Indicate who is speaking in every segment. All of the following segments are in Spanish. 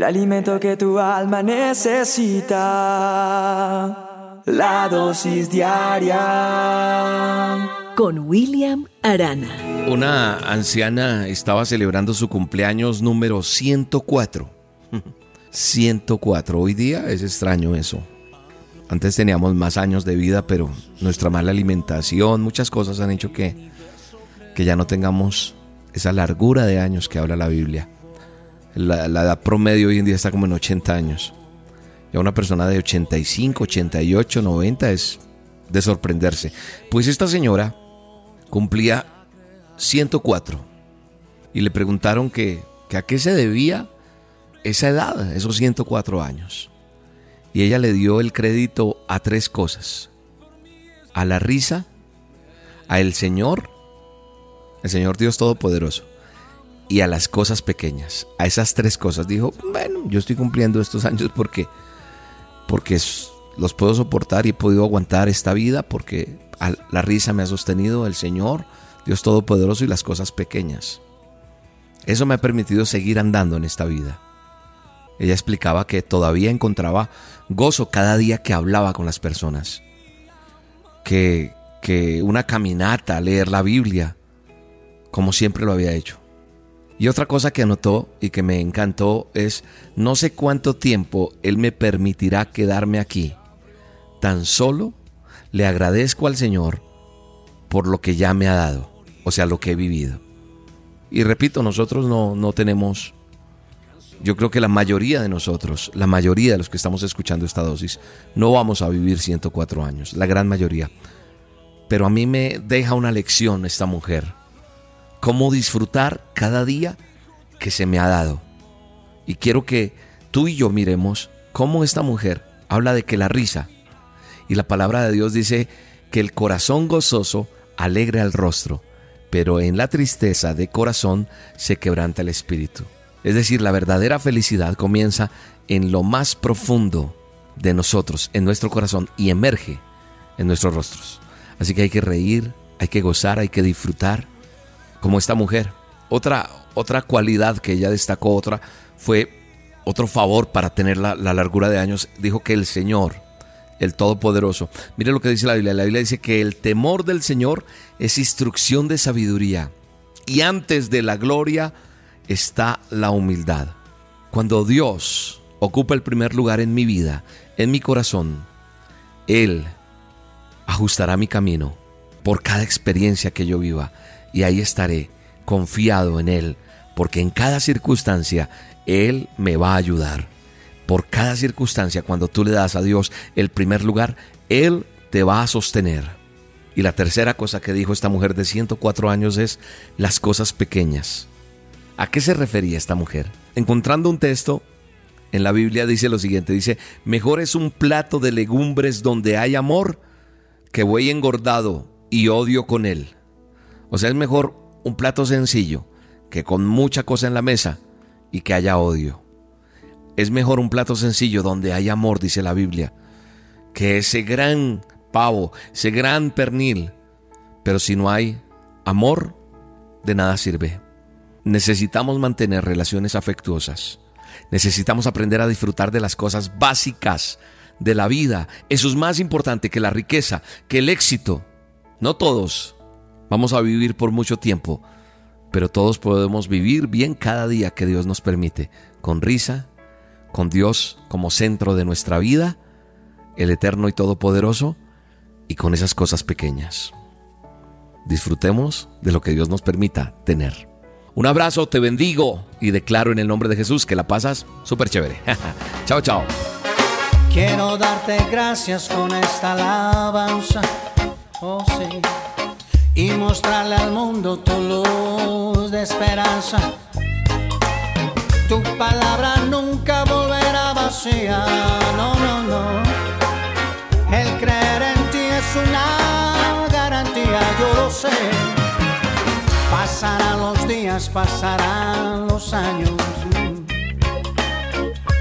Speaker 1: el alimento que tu alma necesita. La dosis diaria.
Speaker 2: Con William Arana.
Speaker 3: Una anciana estaba celebrando su cumpleaños número 104. 104. Hoy día es extraño eso. Antes teníamos más años de vida, pero nuestra mala alimentación, muchas cosas han hecho que, que ya no tengamos esa largura de años que habla la Biblia. La, edad promedio hoy en día está como en 80 años. Ya una persona de 85, 88, 90 es de sorprenderse. Pues esta señora cumplía 104 y le preguntaron que, que a qué se debía esa edad, esos 104 años. Y ella le dio el crédito a tres cosas. A la risa, a el Señor, el Señor Dios Todopoderoso, y a las cosas pequeñas. A esas tres cosas dijo, bueno, yo estoy cumpliendo estos años porque, porque los puedo soportar y he podido aguantar esta vida porque la risa me ha sostenido el Señor, Dios Todopoderoso y las cosas pequeñas. Eso me ha permitido seguir andando en esta vida. Ella explicaba que todavía encontraba gozo cada día que hablaba con las personas. Que, que una caminata, leer la Biblia, como siempre lo había hecho. Y otra cosa que anotó y que me encantó es, no sé cuánto tiempo Él me permitirá quedarme aquí. Tan solo le agradezco al Señor por lo que ya me ha dado, o sea, lo que he vivido. Y repito, nosotros no, no tenemos yo creo que la mayoría de nosotros, la mayoría de los que estamos escuchando esta dosis, no vamos a vivir 104 años, la gran mayoría. Pero a mí me deja una lección esta mujer. Cómo disfrutar cada día que se me ha dado. Y quiero que tú y yo miremos cómo esta mujer habla de que la risa y la palabra de Dios dice que el corazón gozoso alegra el rostro, pero en la tristeza de corazón se quebranta el espíritu. Es decir, la verdadera felicidad comienza en lo más profundo de nosotros, en nuestro corazón, y emerge en nuestros rostros. Así que hay que reír, hay que gozar, hay que disfrutar, como esta mujer. Otra, otra cualidad que ella destacó, otra, fue otro favor para tener la, la largura de años, dijo que el Señor, el Todopoderoso, mire lo que dice la Biblia, la Biblia dice que el temor del Señor es instrucción de sabiduría, y antes de la gloria, está la humildad. Cuando Dios ocupa el primer lugar en mi vida, en mi corazón, Él ajustará mi camino por cada experiencia que yo viva y ahí estaré confiado en Él, porque en cada circunstancia Él me va a ayudar. Por cada circunstancia, cuando tú le das a Dios el primer lugar, Él te va a sostener. Y la tercera cosa que dijo esta mujer de 104 años es las cosas pequeñas. ¿A qué se refería esta mujer? Encontrando un texto en la Biblia dice lo siguiente, dice, mejor es un plato de legumbres donde hay amor que buey engordado y odio con él. O sea, es mejor un plato sencillo que con mucha cosa en la mesa y que haya odio. Es mejor un plato sencillo donde hay amor, dice la Biblia, que ese gran pavo, ese gran pernil. Pero si no hay amor, de nada sirve. Necesitamos mantener relaciones afectuosas. Necesitamos aprender a disfrutar de las cosas básicas de la vida. Eso es más importante que la riqueza, que el éxito. No todos vamos a vivir por mucho tiempo, pero todos podemos vivir bien cada día que Dios nos permite, con risa, con Dios como centro de nuestra vida, el eterno y todopoderoso, y con esas cosas pequeñas. Disfrutemos de lo que Dios nos permita tener. Un abrazo, te bendigo y declaro en el nombre de Jesús que la pasas súper chévere. chao, chao.
Speaker 4: Quiero darte gracias con esta alabanza, oh sí, y mostrarle al mundo tu luz de esperanza. Tu palabra nunca volverá vacía, no, no, no. El creer en ti es una garantía, yo lo sé Pasarán los días, pasarán los años.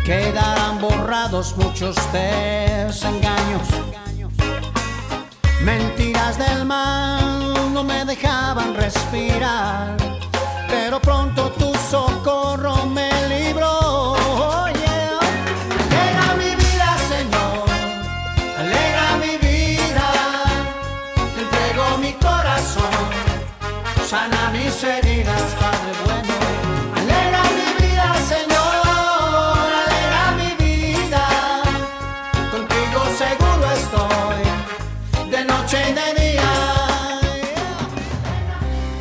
Speaker 4: Quedarán borrados muchos desengaños. Mentiras del mal no me dejaban respirar. Pero pronto tu